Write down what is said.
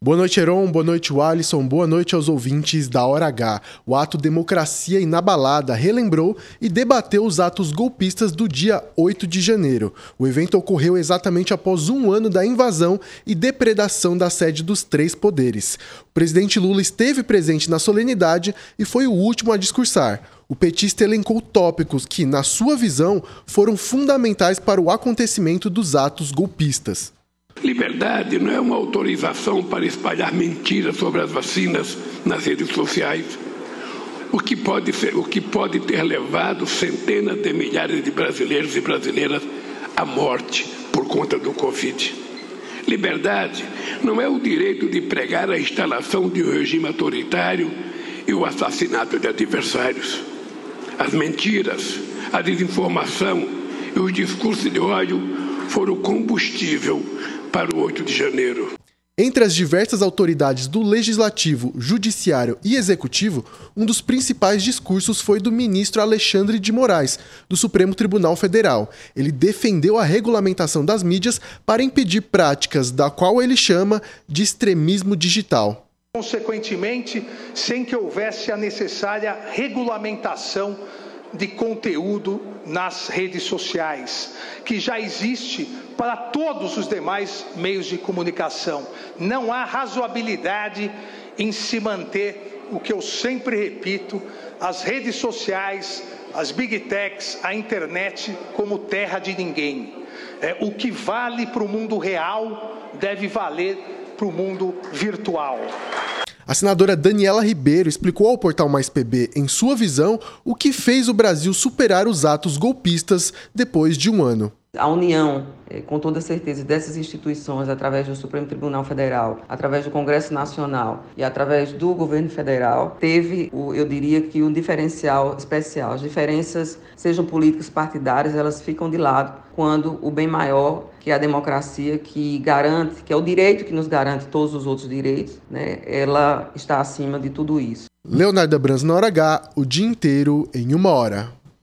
Boa noite, Heron. Boa noite, Alisson. Boa noite aos ouvintes da Hora H. O ato Democracia Inabalada relembrou e debateu os atos golpistas do dia 8 de janeiro. O evento ocorreu exatamente após um ano da invasão e depredação da sede dos três poderes. O presidente Lula esteve presente na solenidade e foi o último a discursar. O petista elencou tópicos que, na sua visão, foram fundamentais para o acontecimento dos atos golpistas. Liberdade não é uma autorização para espalhar mentiras sobre as vacinas nas redes sociais, o que pode, ser, o que pode ter levado centenas de milhares de brasileiros e brasileiras à morte por conta do Covid. Liberdade não é o direito de pregar a instalação de um regime autoritário e o assassinato de adversários. As mentiras, a desinformação e os discursos de ódio foram combustível para o 8 de janeiro. Entre as diversas autoridades do Legislativo, Judiciário e Executivo, um dos principais discursos foi do ministro Alexandre de Moraes, do Supremo Tribunal Federal. Ele defendeu a regulamentação das mídias para impedir práticas da qual ele chama de extremismo digital. Consequentemente, sem que houvesse a necessária regulamentação de conteúdo nas redes sociais, que já existe para todos os demais meios de comunicação. Não há razoabilidade em se manter o que eu sempre repito: as redes sociais, as big techs, a internet como terra de ninguém. É, o que vale para o mundo real deve valer para o mundo virtual. A senadora Daniela Ribeiro explicou ao portal Mais PB, em sua visão, o que fez o Brasil superar os atos golpistas depois de um ano. A união, com toda certeza, dessas instituições, através do Supremo Tribunal Federal, através do Congresso Nacional e através do governo federal, teve, eu diria que, um diferencial especial. As diferenças, sejam políticas partidárias, elas ficam de lado quando o bem maior, que é a democracia, que garante, que é o direito que nos garante todos os outros direitos, né, ela está acima de tudo isso. Leonardo Brans na hora H, o dia inteiro em uma hora.